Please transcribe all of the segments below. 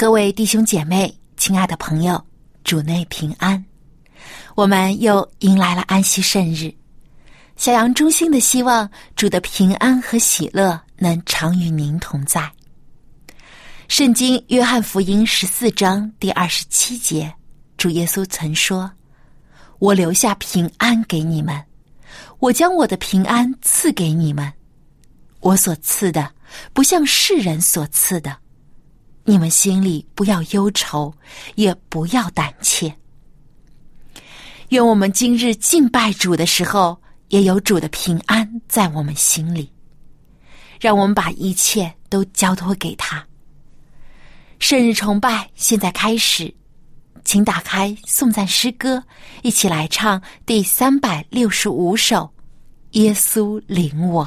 各位弟兄姐妹，亲爱的朋友，主内平安。我们又迎来了安息圣日，小羊衷心的希望主的平安和喜乐能常与您同在。圣经约翰福音十四章第二十七节，主耶稣曾说：“我留下平安给你们，我将我的平安赐给你们，我所赐的不像世人所赐的。”你们心里不要忧愁，也不要胆怯。愿我们今日敬拜主的时候，也有主的平安在我们心里。让我们把一切都交托给他。圣日崇拜现在开始，请打开颂赞诗歌，一起来唱第三百六十五首《耶稣领我》。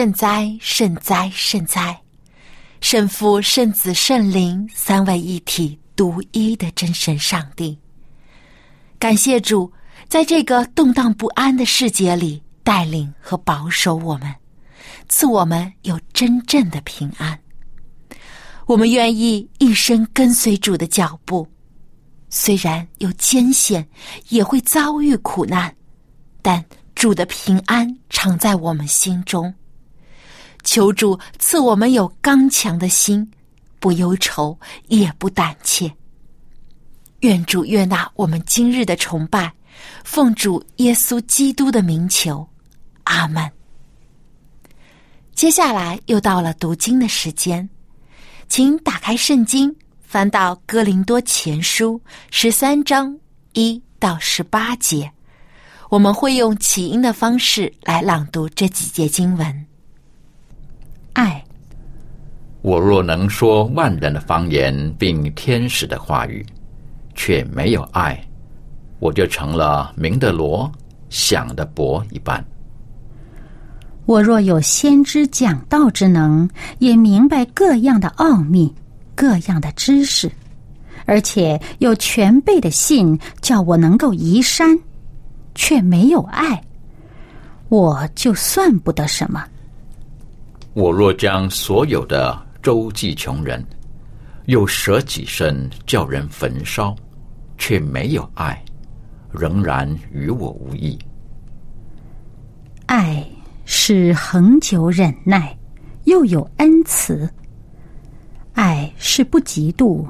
圣哉，圣哉，圣哉！圣父、圣子、圣灵三位一体、独一的真神上帝。感谢主，在这个动荡不安的世界里带领和保守我们，赐我们有真正的平安。我们愿意一生跟随主的脚步，虽然有艰险，也会遭遇苦难，但主的平安常在我们心中。求主赐我们有刚强的心，不忧愁也不胆怯。愿主悦纳我们今日的崇拜，奉主耶稣基督的名求，阿门。接下来又到了读经的时间，请打开圣经，翻到哥林多前书十三章一到十八节，我们会用起音的方式来朗读这几节经文。爱，我若能说万人的方言，并天使的话语，却没有爱，我就成了明的罗，响的钹一般。我若有先知讲道之能，也明白各样的奥秘，各样的知识。而且有全备的信，叫我能够移山，却没有爱，我就算不得什么。我若将所有的周济穷人，又舍己身叫人焚烧，却没有爱，仍然与我无异。爱是恒久忍耐，又有恩慈；爱是不嫉妒。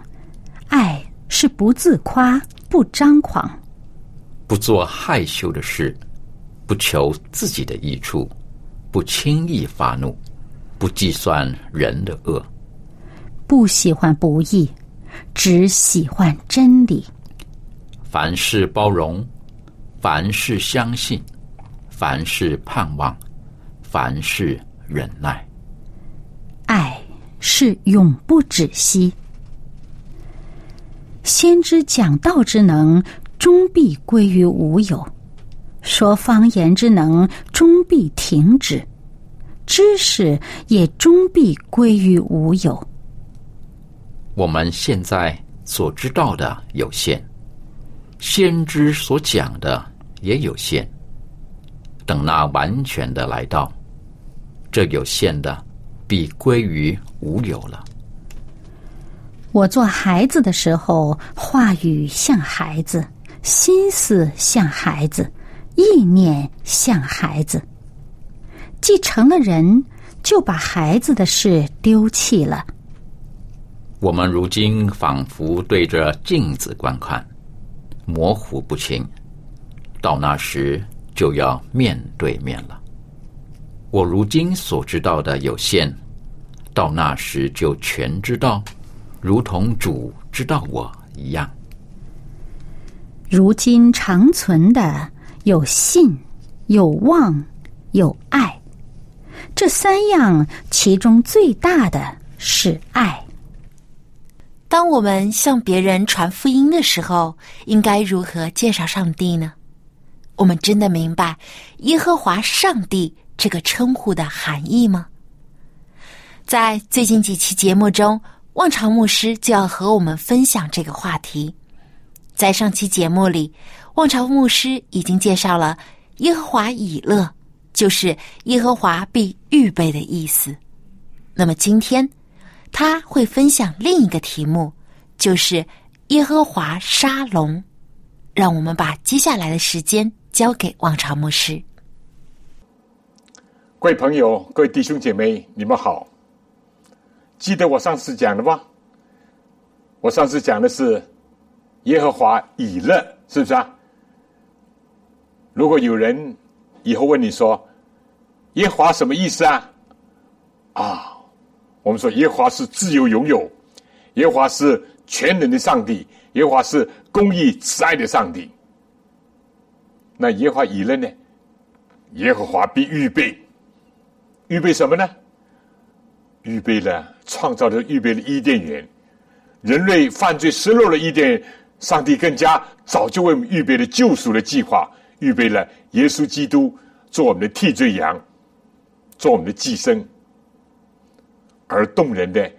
爱是不自夸、不张狂，不做害羞的事，不求自己的益处，不轻易发怒，不计算人的恶，不喜欢不义，只喜欢真理。凡事包容，凡事相信，凡事盼望，凡事忍耐。爱是永不止息。先知讲道之能，终必归于无有；说方言之能，终必停止；知识也终必归于无有。我们现在所知道的有限，先知所讲的也有限。等那完全的来到，这有限的必归于无有了。我做孩子的时候，话语像孩子，心思像孩子，意念像孩子。既成了人，就把孩子的事丢弃了。我们如今仿佛对着镜子观看，模糊不清。到那时，就要面对面了。我如今所知道的有限，到那时就全知道。如同主知道我一样，如今长存的有信、有望、有爱，这三样其中最大的是爱。当我们向别人传福音的时候，应该如何介绍上帝呢？我们真的明白耶和华上帝这个称呼的含义吗？在最近几期节目中。望潮牧师就要和我们分享这个话题。在上期节目里，望潮牧师已经介绍了耶和华以乐，就是耶和华必预备的意思。那么今天他会分享另一个题目，就是耶和华沙龙。让我们把接下来的时间交给望潮牧师。各位朋友，各位弟兄姐妹，你们好。记得我上次讲的吗？我上次讲的是耶和华以勒，是不是啊？如果有人以后问你说耶和华什么意思啊？啊，我们说耶和华是自由拥有，耶和华是全能的上帝，耶和华是公义慈爱的上帝。那耶和华以勒呢？耶和华必预备，预备什么呢？预备了，创造的预备了伊甸园，人类犯罪失落了伊甸，上帝更加早就为我们预备了救赎的计划，预备了耶稣基督做我们的替罪羊，做我们的寄生。而动人的，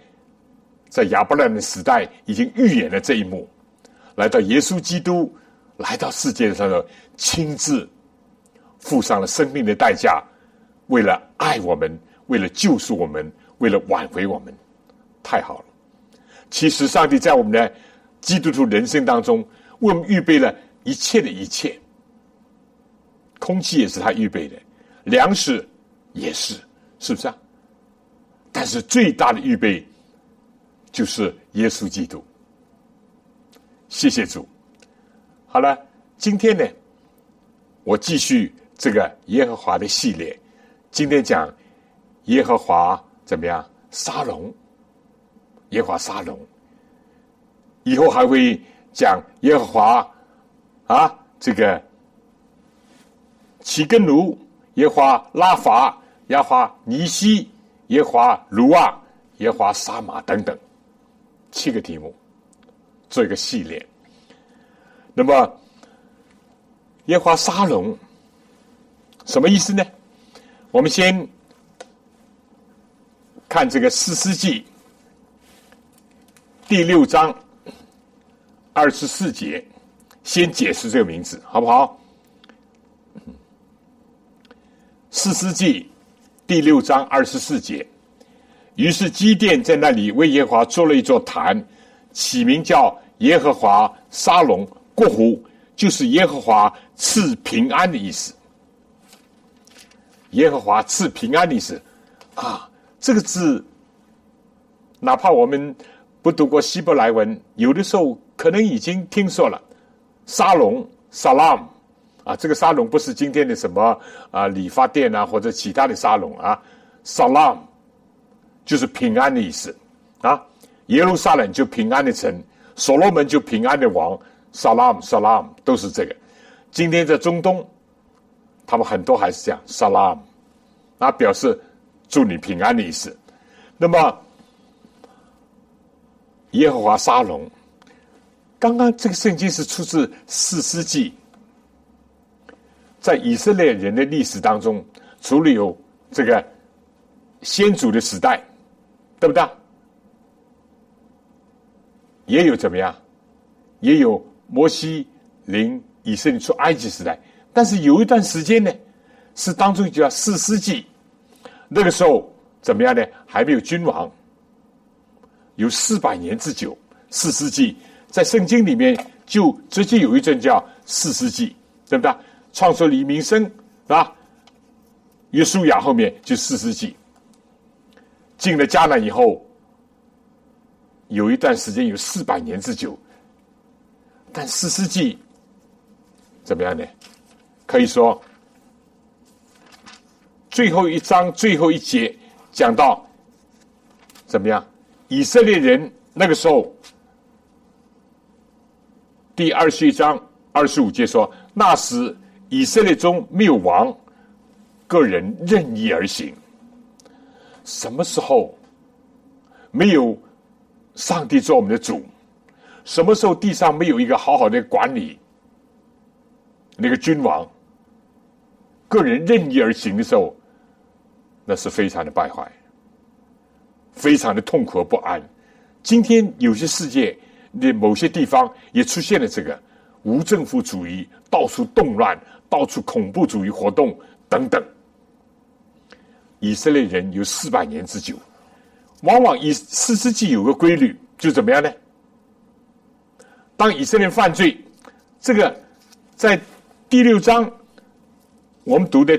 在亚伯拉罕的时代已经预演了这一幕，来到耶稣基督来到世界上的亲自付上了生命的代价，为了爱我们，为了救赎我们。为了挽回我们，太好了。其实，上帝在我们的基督徒人生当中，为我们预备了一切的一切。空气也是他预备的，粮食也是，是不是啊？但是最大的预备就是耶稣基督。谢谢主。好了，今天呢，我继续这个耶和华的系列。今天讲耶和华。怎么样？沙龙，耶和华沙龙，以后还会讲耶和华啊，这个齐根奴、耶华拉法、耶华尼西、耶华卢瓦、耶华沙马等等，七个题目做一个系列。那么耶华沙龙什么意思呢？我们先看这个四世纪第六章二十四节，先解释这个名字，好不好？四世纪第六章二十四节，于是基甸在那里为耶和华做了一座坛，起名叫耶和华沙龙。过湖就是耶和华赐平安的意思。耶和华赐平安的意思啊，这个字，哪怕我们不读过希伯来文，有的时候可能已经听说了。沙龙 （salam） 啊，这个沙龙不是今天的什么啊理发店啊或者其他的沙龙啊，salam 就是平安的意思啊。耶路撒冷就平安的城，所罗门就平安的王。Salam，Salam 都是这个。今天在中东，他们很多还是这样 Salam，那表示祝你平安的意思。那么耶和华沙龙，刚刚这个圣经是出自四世纪，在以色列人的历史当中，除了有这个先祖的时代，对不对？也有怎么样？也有。摩西领以色列出埃及时代，但是有一段时间呢，是当中叫四世纪，那个时候怎么样呢？还没有君王，有四百年之久。四世纪在圣经里面就直接有一阵叫四世纪，对不对？创出黎明生啊，约书亚后面就四世纪，进了迦南以后，有一段时间有四百年之久。但四世纪怎么样呢？可以说，最后一章最后一节讲到怎么样？以色列人那个时候，第二十一章二十五节说：“那时以色列中没有王，个人任意而行。”什么时候没有上帝做我们的主？什么时候地上没有一个好好的管理，那个君王，个人任意而行的时候，那是非常的败坏，非常的痛苦和不安。今天有些世界的某些地方也出现了这个无政府主义，到处动乱，到处恐怖主义活动等等。以色列人有四百年之久，往往以四世纪有个规律，就怎么样呢？当以色列犯罪，这个在第六章我们读的，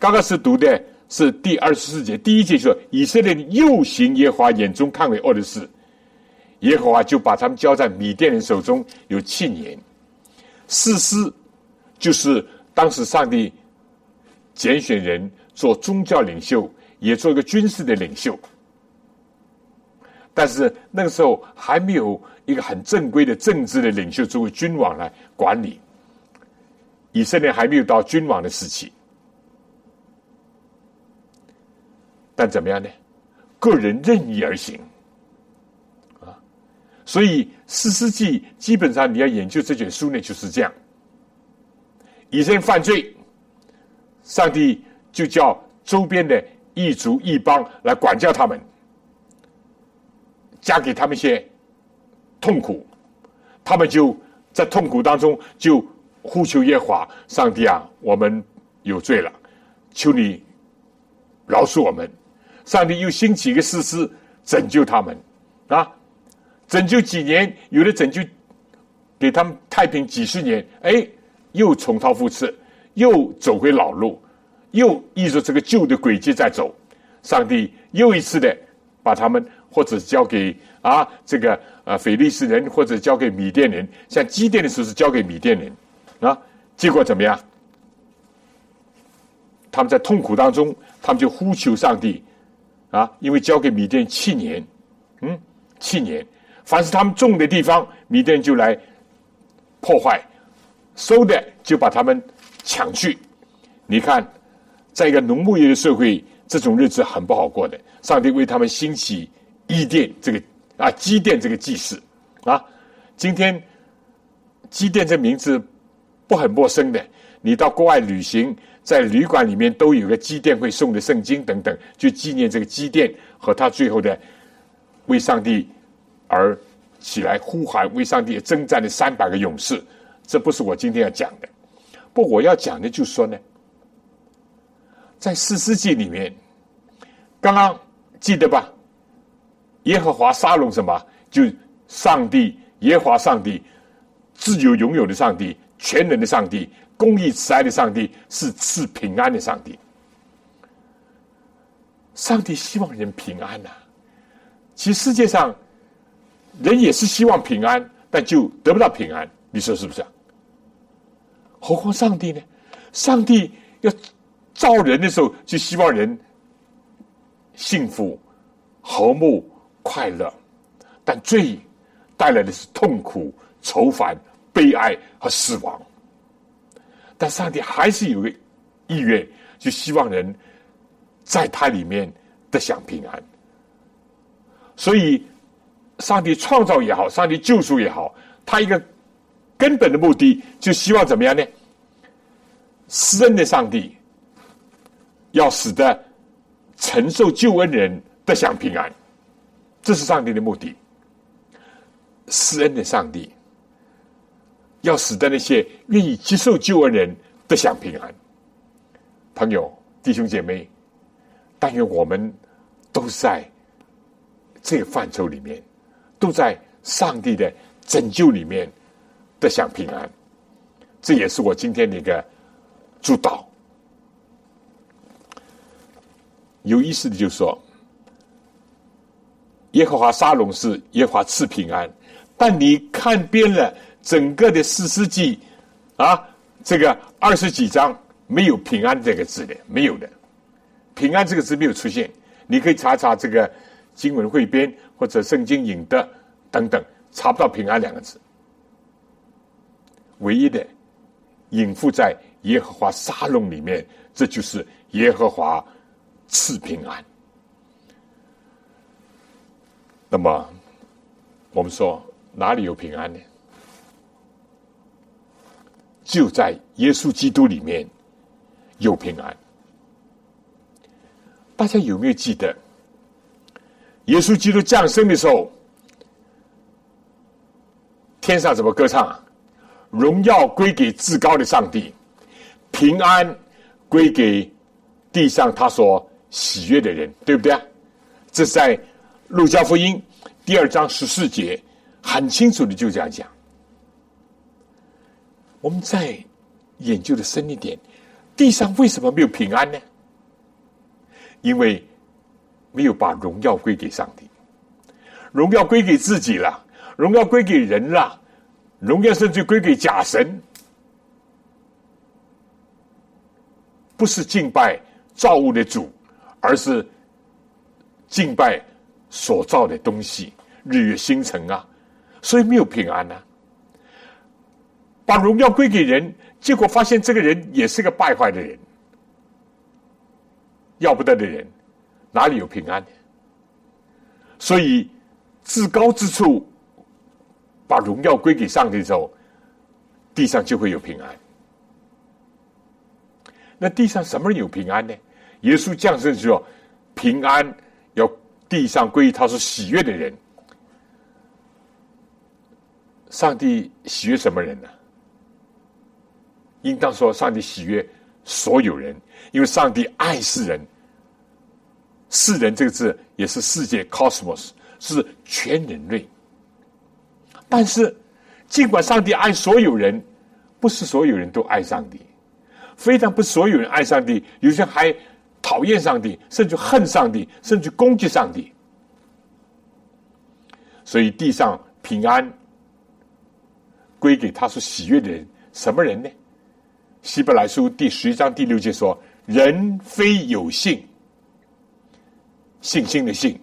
刚刚是读的是第二十四节，第一节说以色列又行耶和华眼中看为恶的事，耶和华就把他们交在米甸人手中有七年。四师就是当时上帝拣选人做宗教领袖，也做一个军事的领袖。但是那个时候还没有一个很正规的政治的领袖作为君王来管理，以色列还没有到君王的时期。但怎么样呢？个人任意而行啊！所以四世纪基本上你要研究这卷书呢，就是这样：以色列犯罪，上帝就叫周边的异族异邦来管教他们。加给他们些痛苦，他们就在痛苦当中就呼求耶华上帝啊，我们有罪了，求你饶恕我们。上帝又兴起一个士师拯救他们啊，拯救几年，有的拯救给他们太平几十年，哎，又重蹈覆辙，又走回老路，又依着这个旧的轨迹在走。上帝又一次的把他们。或者交给啊这个呃腓力斯人，或者交给米甸人，像基甸的时候是交给米甸人啊，结果怎么样？他们在痛苦当中，他们就呼求上帝啊，因为交给米甸七年，嗯，七年，凡是他们种的地方，米甸就来破坏，收的就把他们抢去你看，在一个农牧业的社会，这种日子很不好过的。上帝为他们兴起伊甸这个啊基甸这个祭祀啊。今天基甸这名字不很陌生的，你到国外旅行，在旅馆里面都有个基甸会送的圣经等等，就纪念这个基甸和他最后的为上帝而起来呼喊、为上帝征战的三百个勇士。这不是我今天要讲的，不，我要讲的就是说呢。在四世纪里面，刚刚记得吧？耶和华沙龙什么？就上帝，耶和华上帝，自由拥有的上帝，全能的上帝，公义慈爱的上帝，是赐平安的上帝。上帝希望人平安呐。其实世界上人也是希望平安，但就得不到平安。你说是不是啊？何况上帝呢？上帝要。造人的时候就希望人幸福、和睦、快乐，但罪带来的是痛苦、愁烦、悲哀和死亡。但上帝还是有个意愿，就希望人在他里面得享平安。所以，上帝创造也好，上帝救赎也好，他一个根本的目的，就希望怎么样呢？施恩的上帝。要使得承受救恩人得享平安，这是上帝的目的。施恩的上帝要使得那些愿意接受救恩人得享平安。朋友、弟兄姐妹，但愿我们都在这个范畴里面，都在上帝的拯救里面得享平安。这也是我今天的一个主导。有意思的就是说，耶和华沙龙是耶和华赐平安，但你看遍了整个的四世纪啊，这个二十几章没有平安这个字的，没有的，平安这个字没有出现。你可以查查这个经文汇编或者圣经引的等等，查不到平安两个字。唯一的隐伏在耶和华沙龙里面，这就是耶和华。赐平安。那么，我们说哪里有平安呢？就在耶稣基督里面有平安。大家有没有记得，耶稣基督降生的时候，天上怎么歌唱？啊荣耀归给至高的上帝，平安归给地上他所。喜悦的人，对不对啊？这在路加福音第二章十四节很清楚的就这样讲。我们再研究的深一点，地上为什么没有平安呢？因为没有把荣耀归给上帝，荣耀归给自己了，荣耀归给人了，荣耀甚至归给假神，不是敬拜造物的主。而是敬拜所造的东西，日月星辰啊，所以没有平安呐。把荣耀归给人，结果发现这个人也是个败坏的人，要不得的人，哪里有平安？所以至高之处把荣耀归给上帝之后，地上就会有平安。那地上什么人有平安呢？耶稣降生的时候，平安要地上归于他是喜悦的人。上帝喜悦什么人呢？应当说，上帝喜悦所有人，因为上帝爱世人。世人这个字也是世界 （cosmos），是全人类。但是，尽管上帝爱所有人，不是所有人都爱上帝，非但不是所有人爱上帝，有些还。讨厌上帝，甚至恨上帝，甚至攻击上帝。所以地上平安归给他所喜悦的人，什么人呢？希伯来书第十一章第六节说：“人非有信，信心的信，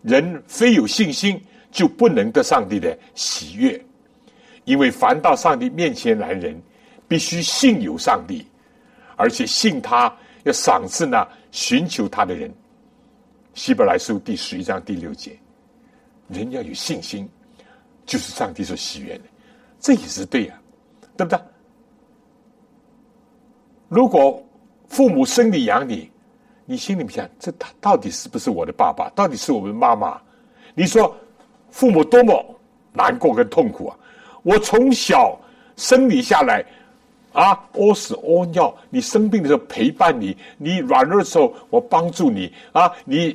人非有信心，就不能得上帝的喜悦。因为凡到上帝面前来人，必须信有上帝，而且信他，要赏赐那寻求他的人。希伯来书第十一章第六节，人要有信心，就是上帝所喜悦的，这也是对呀，对不对？如果父母生你养你，你心里面想，这他到底是不是我的爸爸？到底是我们妈妈？你说父母多么难过跟痛苦啊！我从小生你下来。啊，屙屎屙尿，你生病的时候陪伴你，你软弱的时候我帮助你啊，你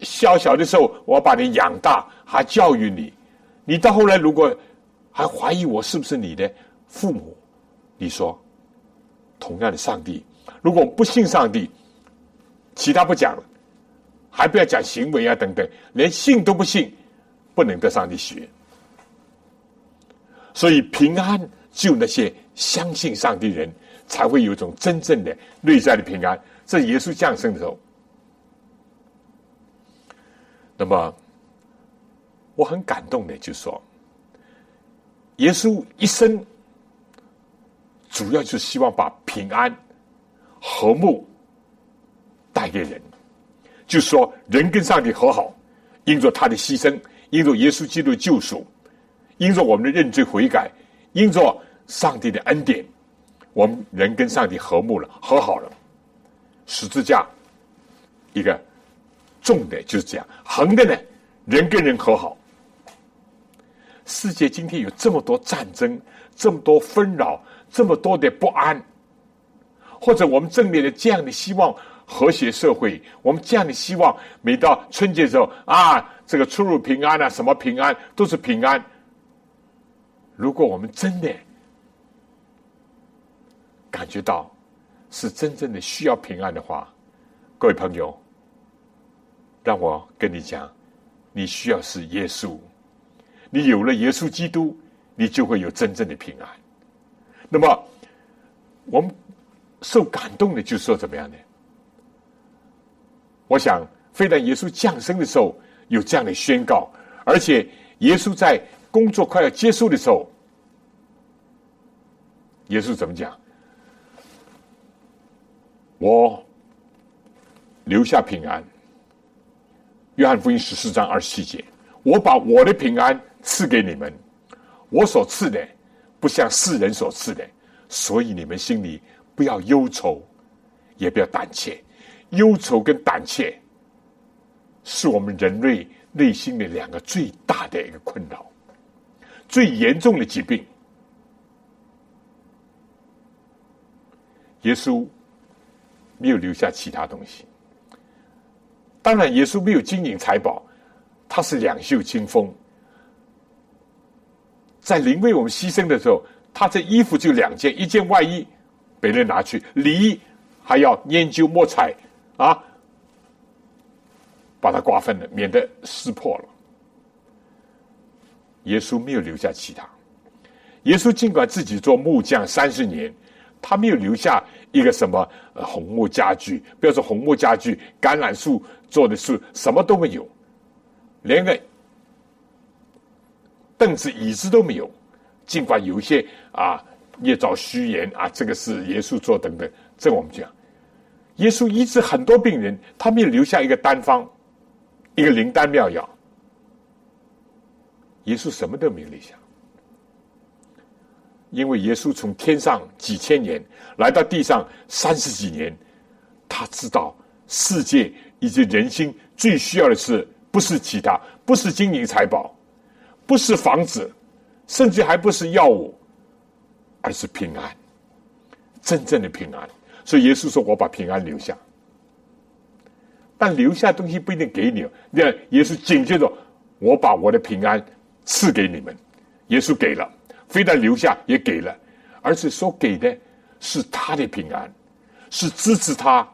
小小的时候我把你养大，还教育你，你到后来如果还怀疑我是不是你的父母，你说，同样的上帝，如果不信上帝，其他不讲了，还不要讲行为啊等等，连信都不信，不能得上帝喜悦，所以平安就那些。相信上帝人才会有一种真正的内在的平安。这耶稣降生的时候，那么我很感动的就说，耶稣一生主要就是希望把平安、和睦带给人，就是说人跟上帝和好，因着他的牺牲，因着耶稣基督的救赎，因着我们的认罪悔改，因着。上帝的恩典，我们人跟上帝和睦了，和好了。十字架一个重的就是这样，横的呢，人跟人和好。世界今天有这么多战争，这么多纷扰，这么多的不安，或者我们正面的这样的希望和谐社会，我们这样的希望，每到春节时候啊，这个出入平安啊，什么平安都是平安。如果我们真的，感觉到是真正的需要平安的话，各位朋友，让我跟你讲，你需要是耶稣。你有了耶稣基督，你就会有真正的平安。那么，我们受感动的，就是说怎么样呢？我想，非但耶稣降生的时候有这样的宣告，而且耶稣在工作快要结束的时候，耶稣怎么讲？我留下平安。约翰福音十四章二十七节，我把我的平安赐给你们，我所赐的不像世人所赐的，所以你们心里不要忧愁，也不要胆怯。忧愁跟胆怯是我们人类内心的两个最大的一个困扰，最严重的疾病。耶稣。没有留下其他东西。当然，耶稣没有金银财宝，他是两袖清风。在临为我们牺牲的时候，他这衣服就两件，一件外衣被人拿去，里衣还要研究墨彩啊，把它瓜分了，免得撕破了。耶稣没有留下其他。耶稣尽管自己做木匠三十年，他没有留下。一个什么红木家具？不要说红木家具，橄榄树做的是什么都没有，连个凳子椅子都没有。尽管有一些啊，捏造虚言啊，这个是耶稣做等等，这我们讲，耶稣医治很多病人，他没有留下一个单方，一个灵丹妙药。耶稣什么都没有留下。因为耶稣从天上几千年来到地上三十几年，他知道世界以及人心最需要的是不是其他，不是金银财宝，不是房子，甚至还不是药物，而是平安，真正的平安。所以耶稣说：“我把平安留下。”但留下东西不一定给你。那耶稣紧接着：“我把我的平安赐给你们。”耶稣给了。非但留下，也给了，而且所给的是他的平安，是支持他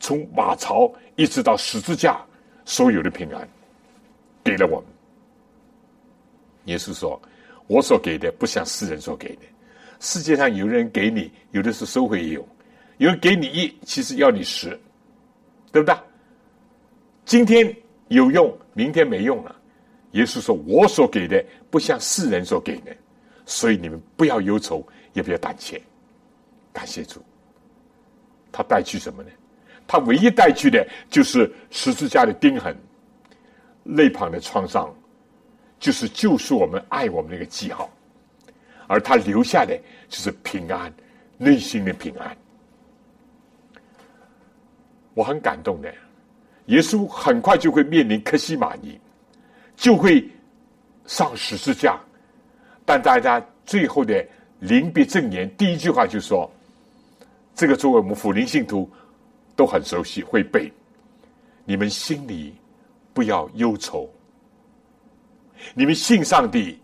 从马槽一直到十字架所有的平安，给了我们。耶稣说：“我所给的不像世人所给的。世界上有人给你，有的是收回也有；有人给你一，其实要你十，对不对？今天有用，明天没用了。耶稣说：我所给的不像世人所给的。”所以你们不要忧愁，也不要胆怯，感谢主。他带去什么呢？他唯一带去的就是十字架的钉痕，肋旁的创伤，就是救赎我们、爱我们那个记号。而他留下的就是平安，内心的平安。我很感动的，耶稣很快就会面临克西玛尼，就会上十字架，但大家最后的临别赠言，第一句话就说：“这个作为我们福灵信徒都很熟悉，会背。你们心里不要忧愁，你们信上帝。”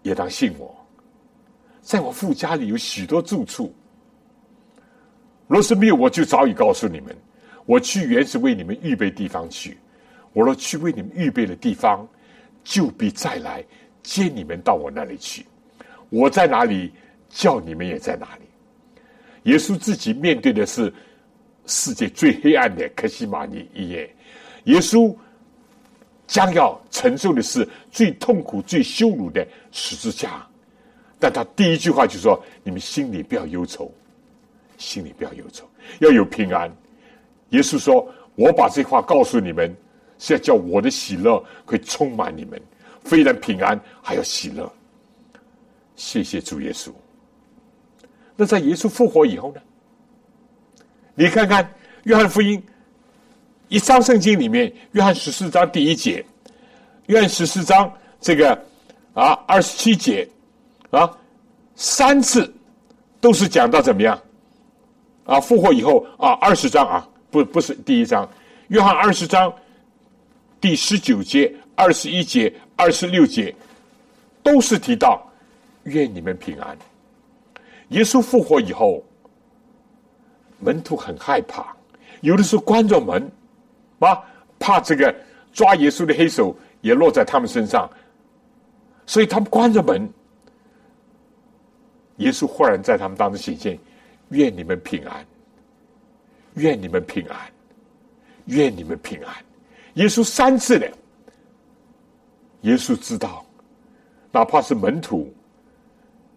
也当信我，在我父家里有许多住处。若是没有，我就早已告诉你们。我去原是为你们预备地方去。我若去为你们预备了地方，就必再来接你们到我那里去。我在哪里，叫你们也在哪里。耶稣自己面对的是世界最黑暗的克西玛尼一夜。耶稣。将要承受的是最痛苦、最羞辱的十字架，但他第一句话就说：“你们心里不要忧愁，心里不要忧愁，要有平安。”耶稣说：“我把这话告诉你们，是要叫我的喜乐可以充满你们，非但平安，还要喜乐。”谢谢主耶稣。那在耶稣复活以后呢？你看看约翰福音。一章圣经里面，约翰十四章第一节，约翰十四章这个啊二十七节啊三次都是讲到怎么样啊复活以后啊二十章啊不不是第一章，约翰二十章第十九节、二十一节、二十六节都是提到愿你们平安。耶稣复活以后，门徒很害怕，有的时候关着门。啊，怕这个抓耶稣的黑手也落在他们身上，所以他们关着门。耶稣忽然在他们当中显现，愿你们平安，愿你们平安，愿你们平安。耶稣三次的，耶稣知道，哪怕是门徒，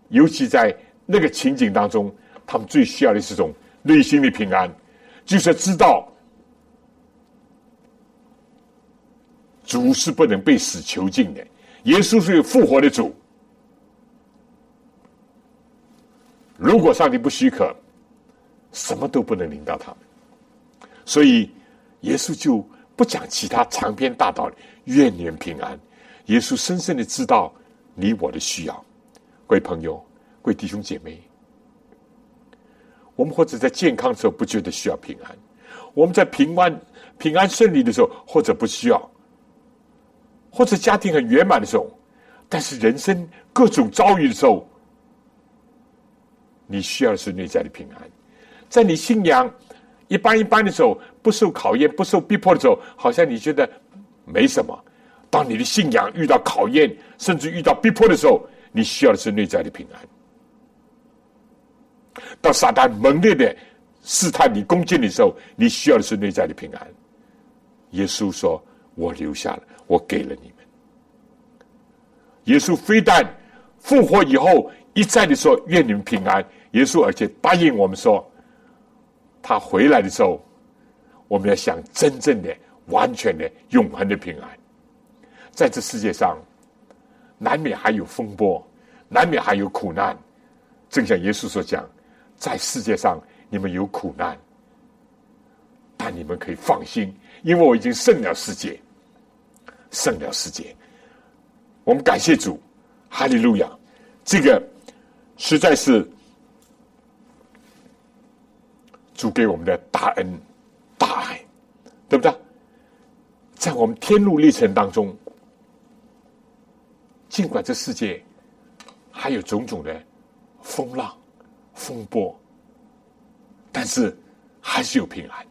尤其在那个情景当中，他们最需要的是种内心的平安，就是知道。主是不能被死囚禁的，耶稣是有复活的主。如果上帝不许可，什么都不能领到他们。所以耶稣就不讲其他长篇大道理，愿你平安。耶稣深深的知道你我的需要，各位朋友、各位弟兄姐妹，我们或者在健康的时候不觉得需要平安，我们在平安、平安顺利的时候，或者不需要。或者家庭很圆满的时候，但是人生各种遭遇的时候，你需要的是内在的平安。在你信仰一般一般的时候，不受考验、不受逼迫的时候，好像你觉得没什么。当你的信仰遇到考验，甚至遇到逼迫的时候，你需要的是内在的平安。当撒旦猛烈的试探你、攻击你的时候，你需要的是内在的平安。耶稣说：“我留下了。”我给了你们。耶稣非但复活以后一再的说愿你们平安，耶稣而且答应我们说，他回来的时候，我们要想真正的、完全的、永恒的平安。在这世界上，难免还有风波，难免还有苦难。正像耶稣所讲，在世界上你们有苦难，但你们可以放心，因为我已经胜了世界。胜了世界，我们感谢主，哈利路亚！这个实在是主给我们的大恩大爱，对不对？在我们天路历程当中，尽管这世界还有种种的风浪、风波，但是还是有平安。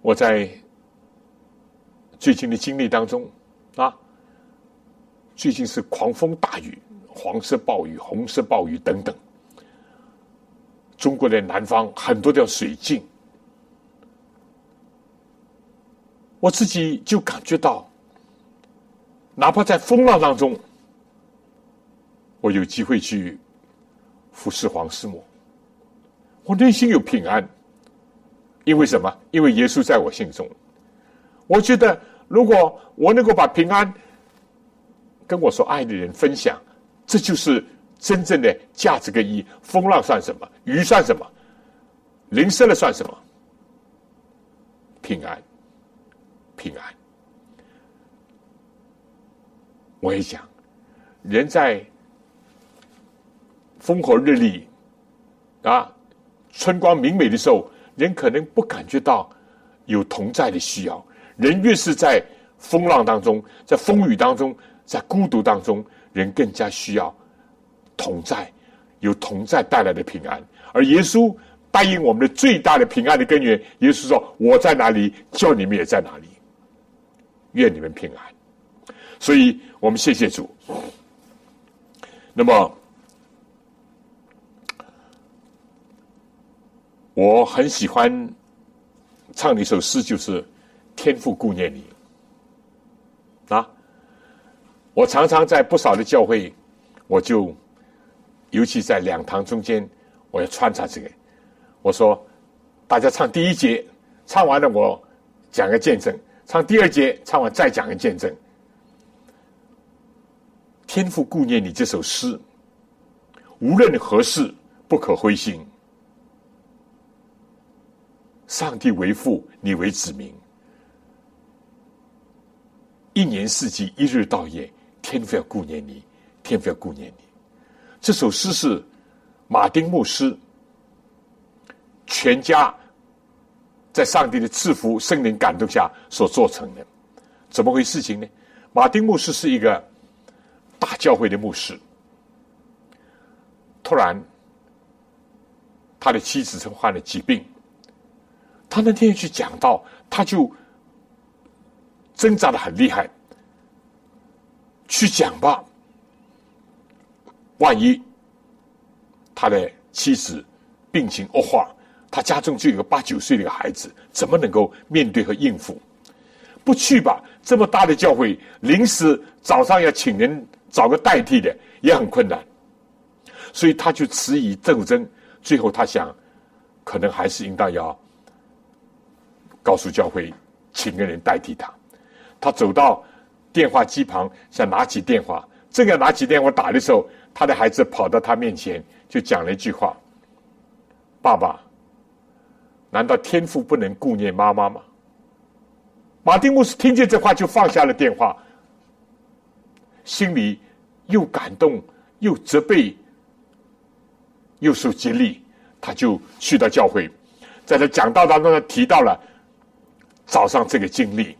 我在。最近的经历当中，啊，最近是狂风大雨、黄色暴雨、红色暴雨等等。中国的南方很多条水浸，我自己就感觉到，哪怕在风浪当中，我有机会去服侍黄师母，我内心有平安。因为什么？因为耶稣在我心中。我觉得，如果我能够把平安跟我所爱的人分享，这就是真正的价值跟意义。风浪算什么？鱼算什么？淋湿了算什么？平安，平安。我也讲，人在风和日丽啊，春光明媚的时候。人可能不感觉到有同在的需要，人越是在风浪当中，在风雨当中，在孤独当中，人更加需要同在，有同在带来的平安。而耶稣答应我们的最大的平安的根源，耶稣说：“我在哪里，叫你们也在哪里。愿你们平安。”所以我们谢谢主。那么。我很喜欢唱的一首诗，就是《天父顾念你》啊。我常常在不少的教会，我就尤其在两堂中间，我要穿插这个。我说，大家唱第一节，唱完了我讲个见证；唱第二节，唱完再讲个见证。《天父顾念你》这首诗，无论何事，不可灰心。上帝为父，你为子民。一年四季，一日到夜，天父要顾念你，天父要顾念你。这首诗是马丁牧师全家在上帝的赐福、圣灵感动下所做成的。怎么回事情呢？马丁牧师是一个大教会的牧师，突然他的妻子曾患了疾病。他那天去讲到，他就挣扎的很厉害。去讲吧，万一他的妻子病情恶化，他家中就有个八九岁的一个孩子，怎么能够面对和应付？不去吧，这么大的教会，临时早上要请人找个代替的也很困难，所以他就迟疑斗争，最后他想，可能还是应当要。告诉教会，请个人代替他。他走到电话机旁，想拿起电话，正要拿起电话打的时候，他的孩子跑到他面前，就讲了一句话：“爸爸，难道天父不能顾念妈妈吗？”马丁牧师听见这话，就放下了电话，心里又感动，又责备，又受激励。他就去到教会，在他讲道当中呢，提到了。早上这个经历，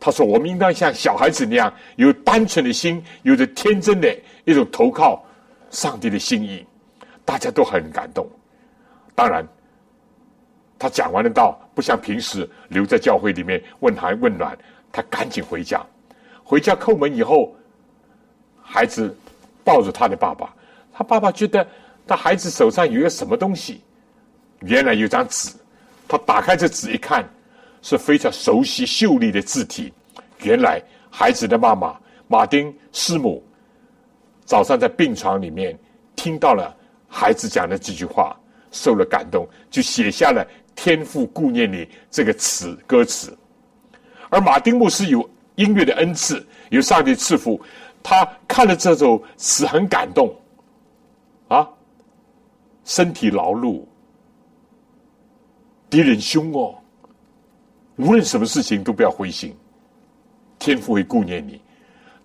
他说：“我们应当像小孩子那样，有单纯的心，有着天真的一种投靠上帝的心意。”大家都很感动。当然，他讲完了道，不像平时留在教会里面问寒问暖，他赶紧回家。回家叩门以后，孩子抱着他的爸爸，他爸爸觉得他孩子手上有个什么东西，原来有张纸。他打开这纸一看。是非常熟悉秀丽的字体。原来孩子的妈妈马丁师母早上在病床里面听到了孩子讲的几句话，受了感动，就写下了“天父顾念你”这个词歌词。而马丁牧师有音乐的恩赐，有上帝赐福，他看了这首词很感动，啊，身体劳碌，敌人凶哦。无论什么事情都不要灰心，天父会顾念你。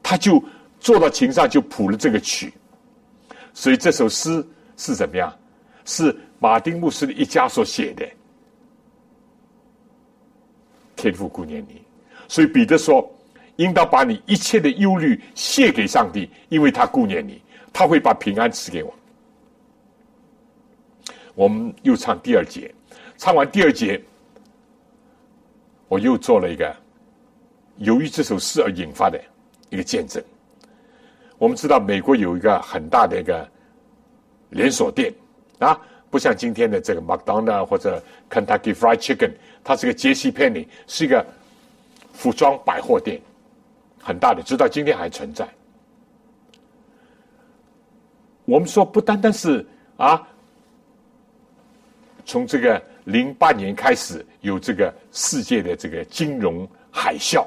他就坐到琴上就谱了这个曲，所以这首诗是怎么样？是马丁牧师的一家所写的。天父顾念你，所以彼得说：“应当把你一切的忧虑卸给上帝，因为他顾念你，他会把平安赐给我。”我们又唱第二节，唱完第二节。我又做了一个由于这首诗而引发的一个见证。我们知道美国有一个很大的一个连锁店啊，不像今天的这个麦当劳或者 Kentucky Fried Chicken，它是个杰西·佩尼，是一个服装百货店，很大的，直到今天还存在。我们说不单单是啊，从这个零八年开始有这个世界的这个金融海啸，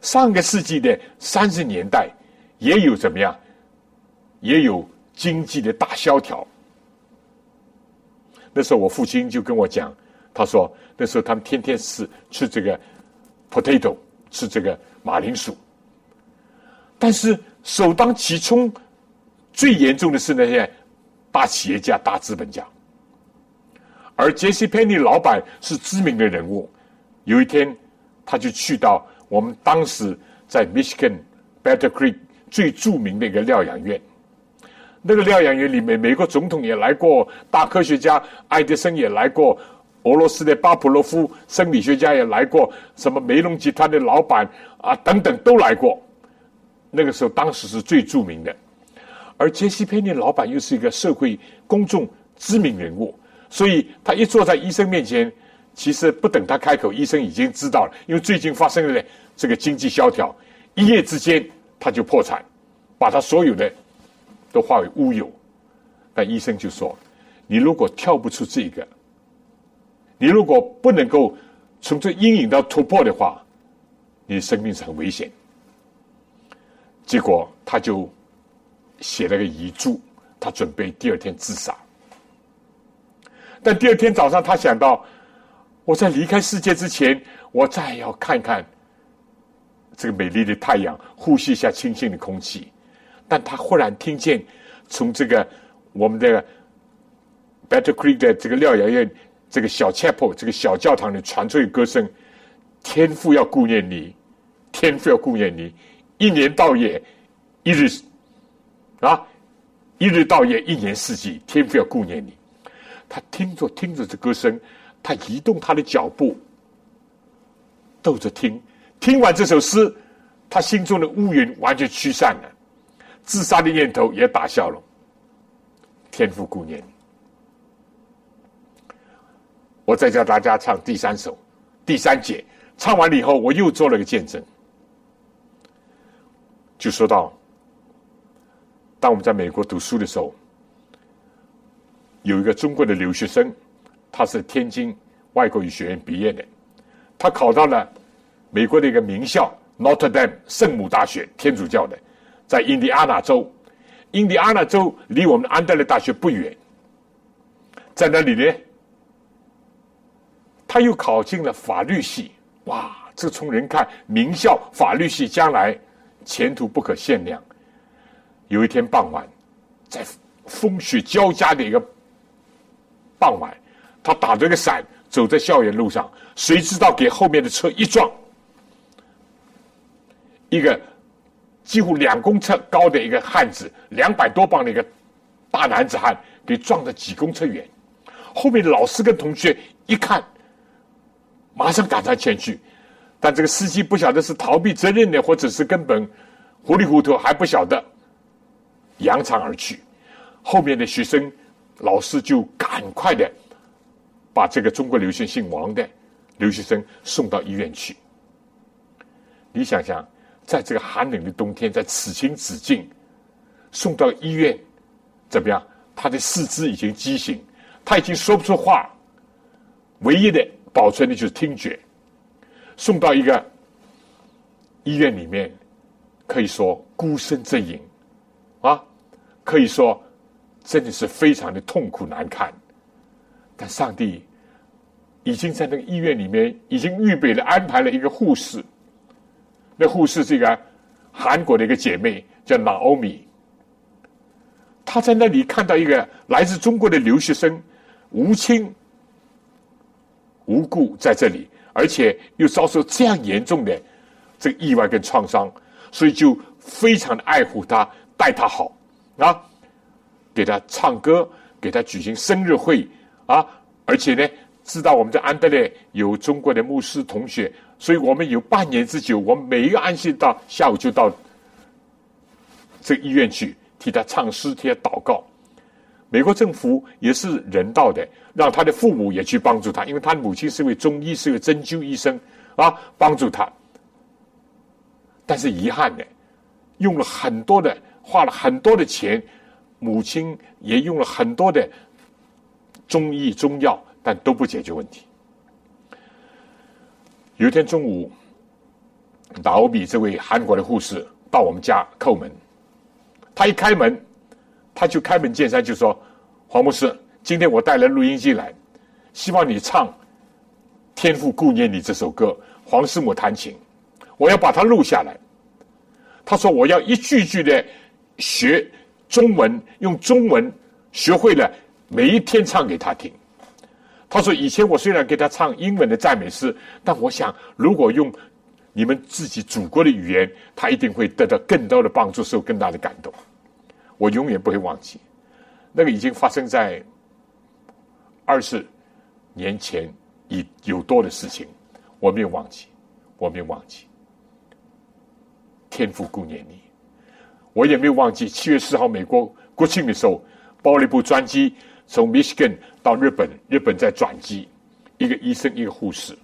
上个世纪的三十年代也有怎么样，也有经济的大萧条。那时候我父亲就跟我讲，他说那时候他们天天吃吃这个 potato，吃这个马铃薯，但是首当其冲。最严重的是那些大企业家、大资本家，而杰西·佩尼老板是知名的人物。有一天，他就去到我们当时在 Michigan Battle Creek 最著名的一个疗养院。那个疗养院里面，美国总统也来过，大科学家爱迪生也来过，俄罗斯的巴甫洛夫生理学家也来过，什么梅隆集团的老板啊等等都来过。那个时候，当时是最著名的。而杰西·佩尼老板又是一个社会公众知名人物，所以他一坐在医生面前，其实不等他开口，医生已经知道了。因为最近发生了这个经济萧条，一夜之间他就破产，把他所有的都化为乌有。但医生就说：“你如果跳不出这个，你如果不能够从这阴影到突破的话，你的生命是很危险。”结果他就。写了个遗嘱，他准备第二天自杀。但第二天早上，他想到，我在离开世界之前，我再要看看这个美丽的太阳，呼吸一下清新的空气。但他忽然听见从这个我们的 Battle Creek 的这个疗养院这个小 chapel 这个小教堂里传出的歌声：“天父要顾念你，天父要顾念你，一年到夜，一日。”啊！一日到夜，一年四季，天父要顾念你。他听着听着这歌声，他移动他的脚步，逗着听。听完这首诗，他心中的乌云完全驱散了，自杀的念头也打消了。天父顾念。我再教大家唱第三首，第三节。唱完了以后，我又做了个见证，就说到。当我们在美国读书的时候，有一个中国的留学生，他是天津外国语学院毕业的，他考到了美国的一个名校 Notre Dame 圣母大学，天主教的，在印第安纳州。印第安纳州离我们安德烈大学不远，在那里呢，他又考进了法律系。哇，这从人看名校法律系将来前途不可限量。有一天傍晚，在风雪交加的一个傍晚，他打着个伞走在校园路上，谁知道给后面的车一撞，一个几乎两公尺高的一个汉子，两百多磅的一个大男子汉，给撞得几公尺远。后面老师跟同学一看，马上赶上前去，但这个司机不晓得是逃避责任呢，或者是根本糊里糊涂还不晓得。扬长而去，后面的学生、老师就赶快的把这个中国留学姓王的留学生送到医院去。你想想，在这个寒冷的冬天，在此情此境，送到医院怎么样？他的四肢已经畸形，他已经说不出话，唯一的保存的就是听觉。送到一个医院里面，可以说孤身阵营。啊，可以说真的是非常的痛苦难堪，但上帝已经在那个医院里面已经预备了安排了一个护士。那护士这个韩国的一个姐妹叫娜欧米，她在那里看到一个来自中国的留学生无亲无故在这里，而且又遭受这样严重的这个意外跟创伤，所以就非常的爱护他。待他好啊，给他唱歌，给他举行生日会啊，而且呢，知道我们在安德烈有中国的牧师同学，所以我们有半年之久，我们每一个安息到下午就到这医院去替他唱诗，替他祷告。美国政府也是人道的，让他的父母也去帮助他，因为他的母亲是位中医，是位针灸医生啊，帮助他。但是遗憾的，用了很多的。花了很多的钱，母亲也用了很多的中医中药，但都不解决问题。有一天中午，老比这位韩国的护士到我们家叩门，他一开门，他就开门见山就说：“黄牧师，今天我带了录音机来，希望你唱《天父顾念你》这首歌，黄师母弹琴，我要把它录下来。”他说：“我要一句句的学中文，用中文学会了，每一天唱给他听。”他说：“以前我虽然给他唱英文的赞美诗，但我想，如果用你们自己祖国的语言，他一定会得到更多的帮助，受更大的感动。我永远不会忘记，那个已经发生在二十年前已有多的事情，我没有忘记，我没有忘记。天父顾念你，我也没有忘记。七月四号美国国庆的时候，包了一部专机。”从 Michigan 到日本，日本在转机，一个医生，一个护士。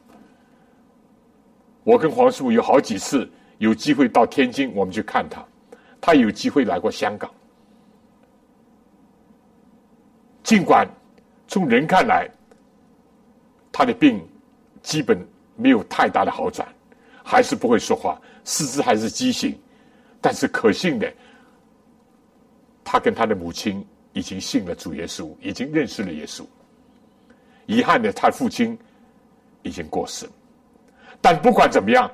我跟黄师傅有好几次有机会到天津，我们去看他。他有机会来过香港。尽管从人看来，他的病基本没有太大的好转，还是不会说话，四肢还是畸形，但是可信的，他跟他的母亲。已经信了主耶稣，已经认识了耶稣。遗憾的，他父亲已经过世。但不管怎么样，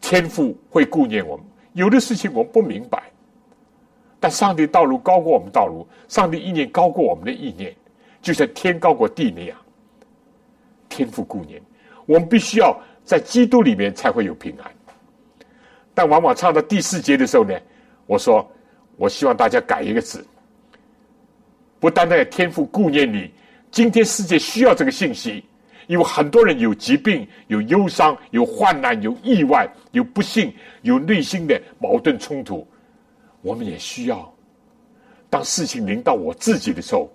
天父会顾念我们。有的事情我们不明白，但上帝道路高过我们道路，上帝意念高过我们的意念，就像天高过地那样。天父顾念我们，必须要在基督里面才会有平安。但往往唱到第四节的时候呢，我说我希望大家改一个字。不单单天赋顾念你，今天世界需要这个信息，因为很多人有疾病、有忧伤、有患难、有意外、有不幸、有内心的矛盾冲突，我们也需要。当事情临到我自己的时候，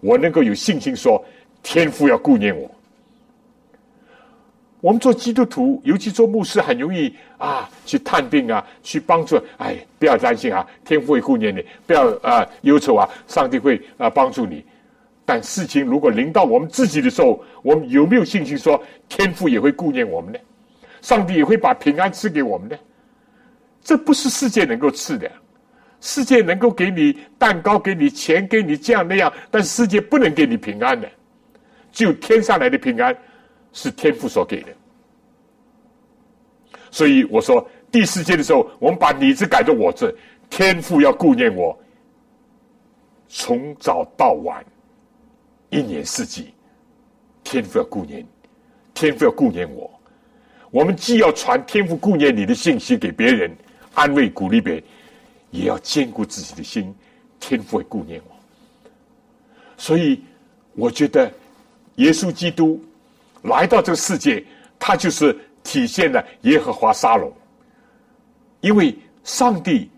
我能够有信心说，天父要顾念我。我们做基督徒，尤其做牧师，很容易啊，去探病啊，去帮助。哎，不要担心啊，天父会顾念你，不要啊忧愁啊，上帝会啊帮助你。但事情如果临到我们自己的时候，我们有没有信心说，天父也会顾念我们呢？上帝也会把平安赐给我们呢？这不是世界能够赐的，世界能够给你蛋糕、给你钱、给你这样那样，但世界不能给你平安的，只有天上来的平安。是天父所给的，所以我说第四节的时候，我们把你字改成我字，天父要顾念我，从早到晚，一年四季，天父要顾念，天父要顾念我。我们既要传天父顾念你的信息给别人，安慰鼓励别人，也要兼顾自己的心，天父会顾念我。所以我觉得耶稣基督。来到这个世界，他就是体现了耶和华沙龙。因为上帝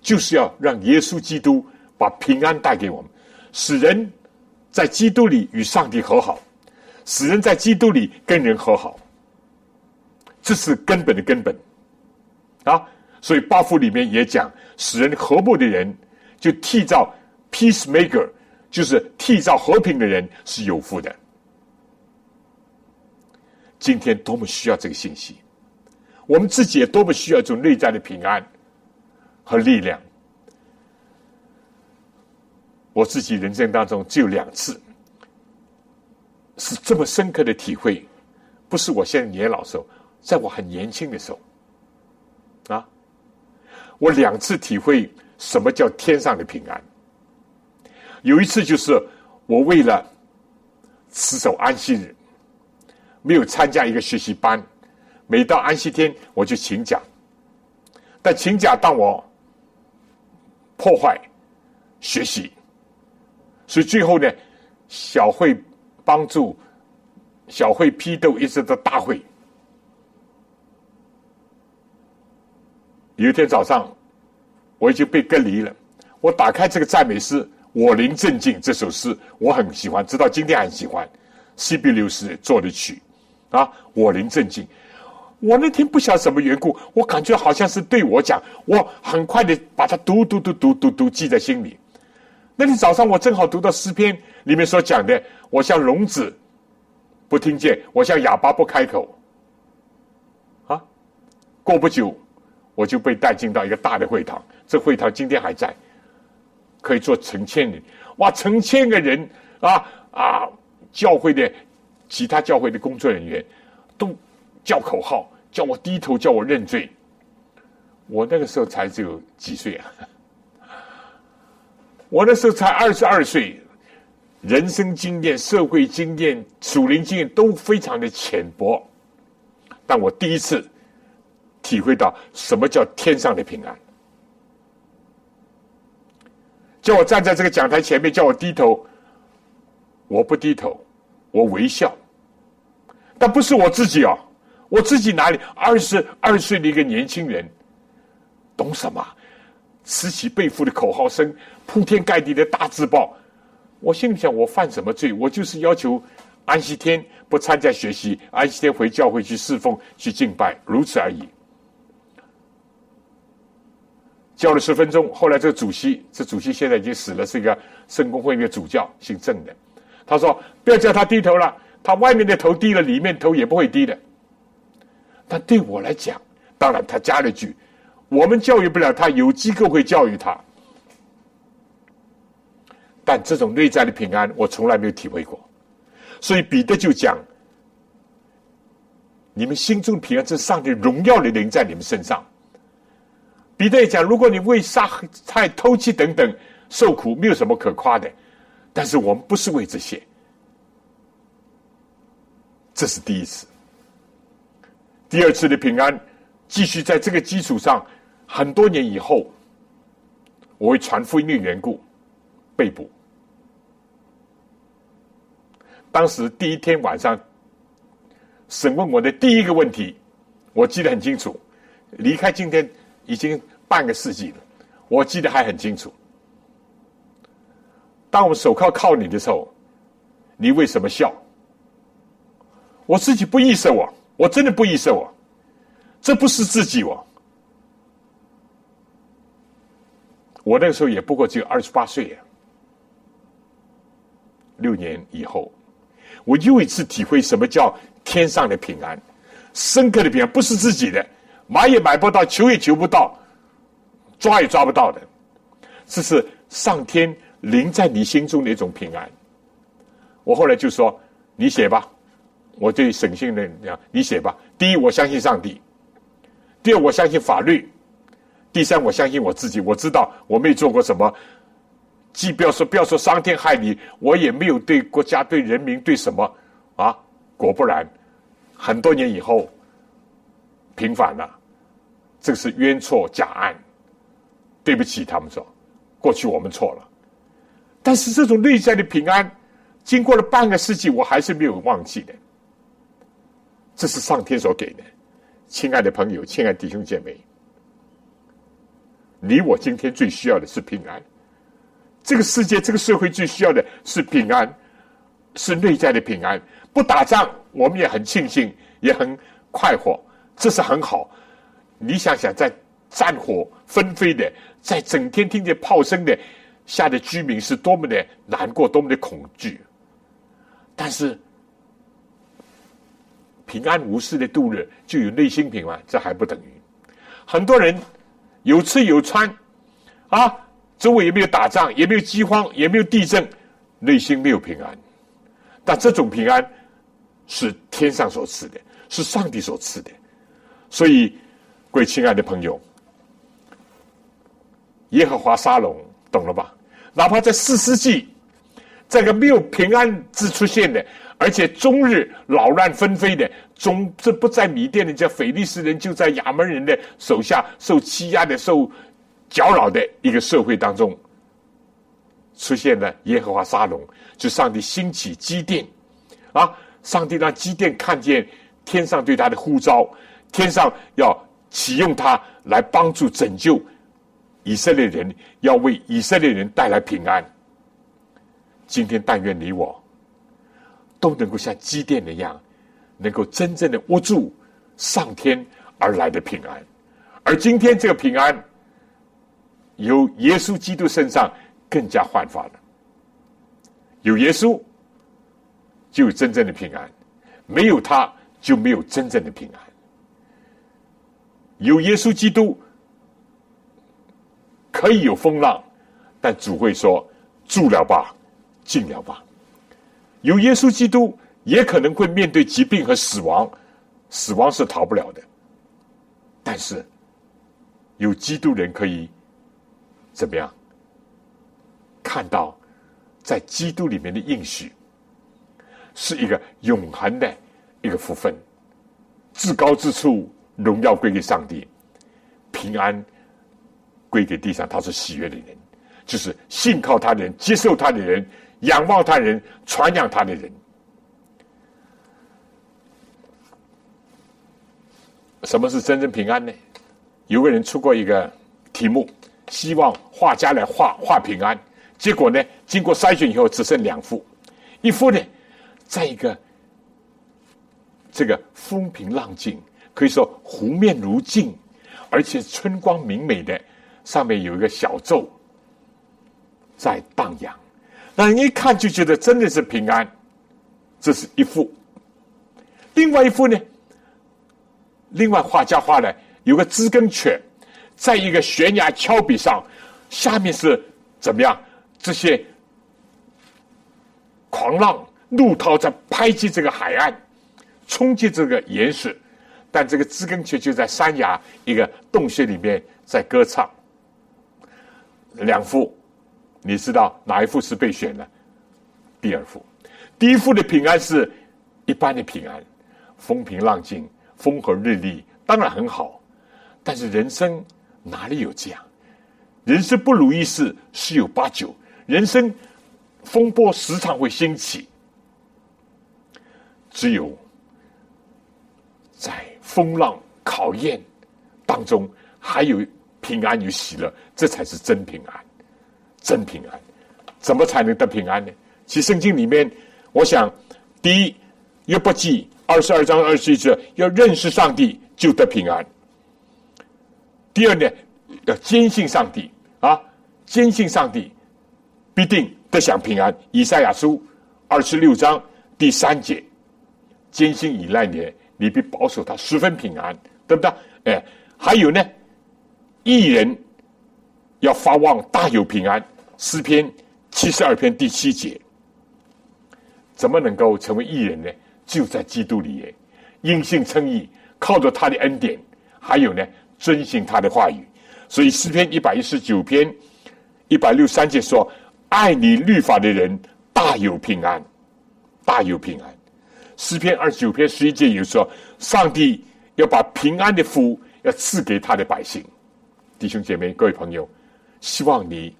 就是要让耶稣基督把平安带给我们，使人在基督里与上帝和好，使人在基督里跟人和好，这是根本的根本啊！所以八福里面也讲，使人和睦的人，就缔造 peacemaker，就是缔造和平的人是有福的。今天多么需要这个信息，我们自己也多么需要这种内在的平安和力量。我自己人生当中只有两次是这么深刻的体会，不是我现在年老时候，在我很年轻的时候，啊，我两次体会什么叫天上的平安。有一次就是我为了持守安息日。没有参加一个学习班，每到安息天我就请假，但请假当我破坏学习，所以最后呢，小慧帮助小慧批斗，一直到大会。有一天早上，我已经被隔离了。我打开这个赞美诗《我灵镇静》这首诗，我很喜欢，直到今天还喜欢。西比留斯做的曲。啊！我灵震惊，我那天不晓得什么缘故，我感觉好像是对我讲，我很快的把它读读读读读读记在心里。那天早上我正好读到诗篇里面所讲的，我像聋子不听见，我像哑巴不开口。啊，过不久我就被带进到一个大的会堂，这会堂今天还在，可以坐成千人，哇，成千个人啊啊，教会的其他教会的工作人员都。叫口号，叫我低头，叫我认罪。我那个时候才只有几岁啊！我那时候才二十二岁，人生经验、社会经验、属灵经验都非常的浅薄。但我第一次体会到什么叫天上的平安。叫我站在这个讲台前面，叫我低头，我不低头，我微笑。但不是我自己哦。我自己哪里二十二岁的一个年轻人，懂什么？此起彼伏的口号声，铺天盖地的大字报。我心里想：我犯什么罪？我就是要求安息天不参加学习，安息天回教会去侍奉、去敬拜，如此而已。教了十分钟，后来这个主席，这主席现在已经死了，是一个圣公会的主教，姓郑的。他说：“不要叫他低头了，他外面的头低了，里面头也不会低的。”但对我来讲，当然他加了句：“我们教育不了他，有机构会教育他。”但这种内在的平安，我从来没有体会过。所以彼得就讲：“你们心中平安，这上帝荣耀的灵在你们身上。”彼得也讲：“如果你为杀害、偷窃等等受苦，没有什么可夸的。但是我们不是为这些，这是第一次。”第二次的平安，继续在这个基础上，很多年以后，我为传福音的缘故被捕。当时第一天晚上审问我的第一个问题，我记得很清楚。离开今天已经半个世纪了，我记得还很清楚。当我手铐铐你的时候，你为什么笑？我自己不意识我。我真的不意识我，这不是自己我。我那个时候也不过只有二十八岁呀。六年以后，我又一次体会什么叫天上的平安，深刻的平安，不是自己的，买也买不到，求也求不到，抓也抓不到的，这是上天临在你心中的一种平安。我后来就说：“你写吧。”我对审讯的讲，你写吧。第一，我相信上帝；第二，我相信法律；第三，我相信我自己。我知道我没做过什么，既不要说不要说伤天害理，我也没有对国家、对人民、对什么啊。果不然，很多年以后平反了，这是冤错假案。对不起，他们说，过去我们错了。但是这种内在的平安，经过了半个世纪，我还是没有忘记的。这是上天所给的，亲爱的朋友，亲爱的弟兄姐妹，你我今天最需要的是平安。这个世界、这个社会最需要的是平安，是内在的平安。不打仗，我们也很庆幸，也很快活，这是很好。你想想，在战火纷飞的，在整天听见炮声的下的居民是多么的难过，多么的恐惧。但是。平安无事的度日，就有内心平安，这还不等于很多人有吃有穿啊，周围也没有打仗，也没有饥荒，也没有地震，内心没有平安。但这种平安是天上所赐的，是上帝所赐的。所以，各位亲爱的朋友，耶和华沙龙，懂了吧？哪怕在四世纪，这个没有平安之出现的。而且终日扰乱纷飞的，终这不在米甸的叫腓力斯人，就在亚门人的手下受欺压的、受搅扰的一个社会当中，出现了耶和华沙龙，就上帝兴起基甸，啊，上帝让基甸看见天上对他的呼召，天上要启用他来帮助拯救以色列人，要为以色列人带来平安。今天但愿你我。都能够像积电那样，能够真正的握住上天而来的平安，而今天这个平安由耶稣基督身上更加焕发了。有耶稣，就有真正的平安；没有他，就没有真正的平安。有耶稣基督，可以有风浪，但主会说：“住了吧，静了吧。”有耶稣基督，也可能会面对疾病和死亡，死亡是逃不了的。但是，有基督人可以怎么样？看到在基督里面的应许，是一个永恒的一个福分，至高之处。荣耀归给上帝，平安跪在地上他是喜悦的人，就是信靠他的人、接受他的人、仰望他人、传扬他的人。什么是真正平安呢？有个人出过一个题目，希望画家来画画平安，结果呢，经过筛选以后只剩两幅，一幅呢，在一个这个风平浪静。可以说湖面如镜，而且春光明媚的，上面有一个小舟在荡漾，那人一看就觉得真的是平安。这是一幅，另外一幅呢？另外画家画的有个知更犬，在一个悬崖峭壁上，下面是怎么样？这些狂浪怒涛在拍击这个海岸，冲击这个岩石。但这个知更雀就在山崖一个洞穴里面在歌唱。两副，你知道哪一副是被选的？第二幅，第一幅的平安是一般的平安，风平浪静，风和日丽，当然很好。但是人生哪里有这样？人生不如意事十有八九，人生风波时常会兴起，只有在。风浪考验当中，还有平安与喜乐，这才是真平安，真平安。怎么才能得平安呢？其圣经里面，我想，第一，约伯记二十二章二十一节，要认识上帝就得平安。第二呢，要坚信上帝啊，坚信上帝必定得享平安。以赛亚书二十六章第三节，坚信依赖你。你必保守他十分平安，对不对？哎，还有呢，艺人要发望大有平安。诗篇七十二篇第七节，怎么能够成为艺人呢？就在基督里耶，因信称义，靠着他的恩典，还有呢，遵行他的话语。所以诗篇一百一十九篇一百六三节说：“爱你律法的人大有平安，大有平安。”诗篇二十九篇十一节有说，上帝要把平安的福要赐给他的百姓。弟兄姐妹、各位朋友，希望你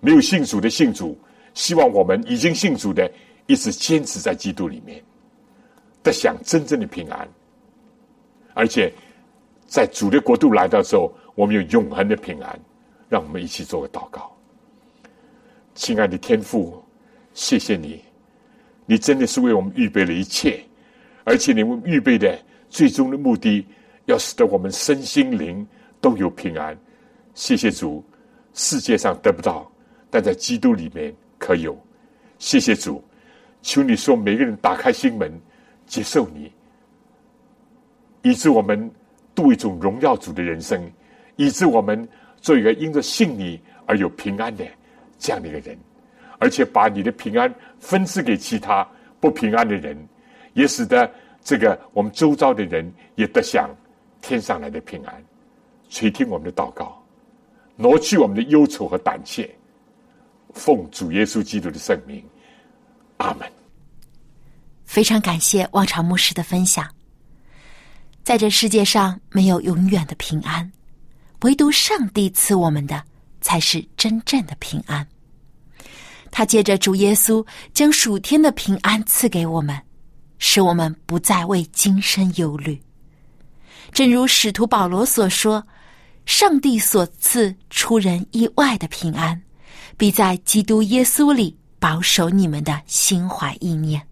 没有信主的信主，希望我们已经信主的一直坚持在基督里面，得享真正的平安。而且在主的国度来到之后，我们有永恒的平安。让我们一起做个祷告，亲爱的天父，谢谢你。你真的是为我们预备了一切，而且你们预备的最终的目的，要使得我们身心灵都有平安。谢谢主，世界上得不到，但在基督里面可有。谢谢主，求你说每个人打开心门，接受你，以致我们度一种荣耀主的人生，以致我们做一个因着信你而有平安的这样的一个人。而且把你的平安分赐给其他不平安的人，也使得这个我们周遭的人也得享天上来的平安。垂听我们的祷告，挪去我们的忧愁和胆怯，奉主耶稣基督的圣名，阿门。非常感谢望潮牧师的分享。在这世界上没有永远的平安，唯独上帝赐我们的才是真正的平安。他借着主耶稣将属天的平安赐给我们，使我们不再为今生忧虑。正如使徒保罗所说：“上帝所赐出人意外的平安，必在基督耶稣里保守你们的心怀意念。”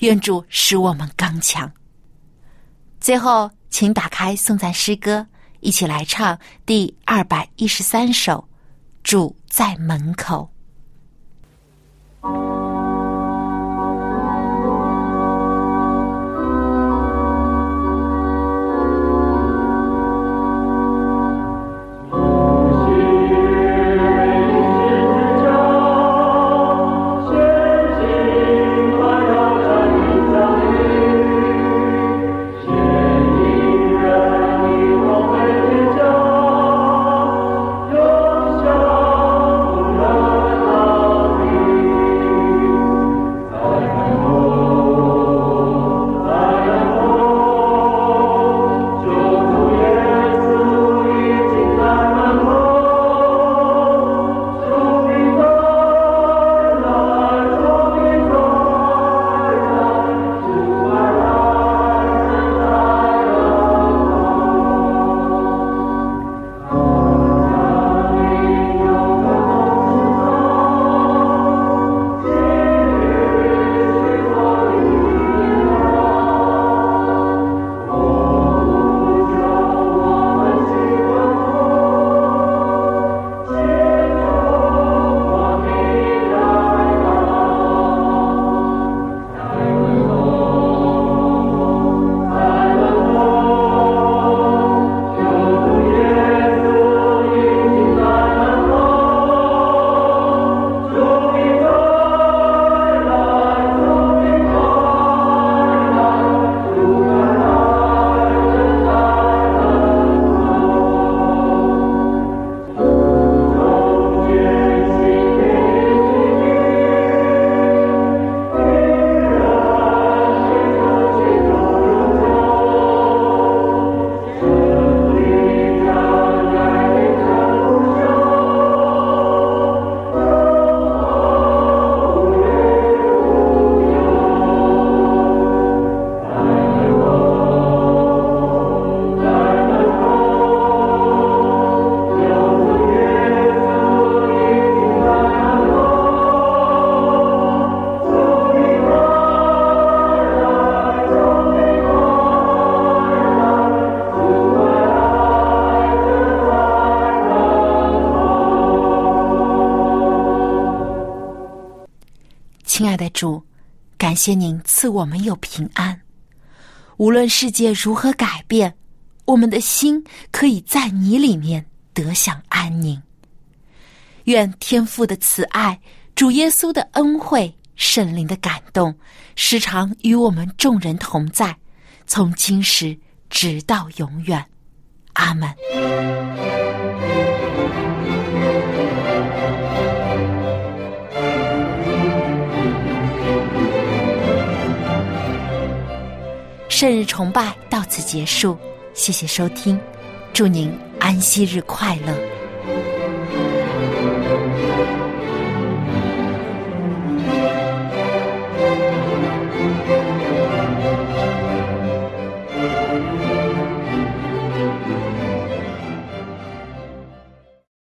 愿主使我们刚强。最后，请打开颂赞诗歌，一起来唱第二百一十三首《主在门口》。谢您赐我们有平安。无论世界如何改变，我们的心可以在你里面得享安宁。愿天父的慈爱、主耶稣的恩惠、圣灵的感动，时常与我们众人同在，从今时直到永远。阿门。圣日崇拜到此结束，谢谢收听，祝您安息日快乐。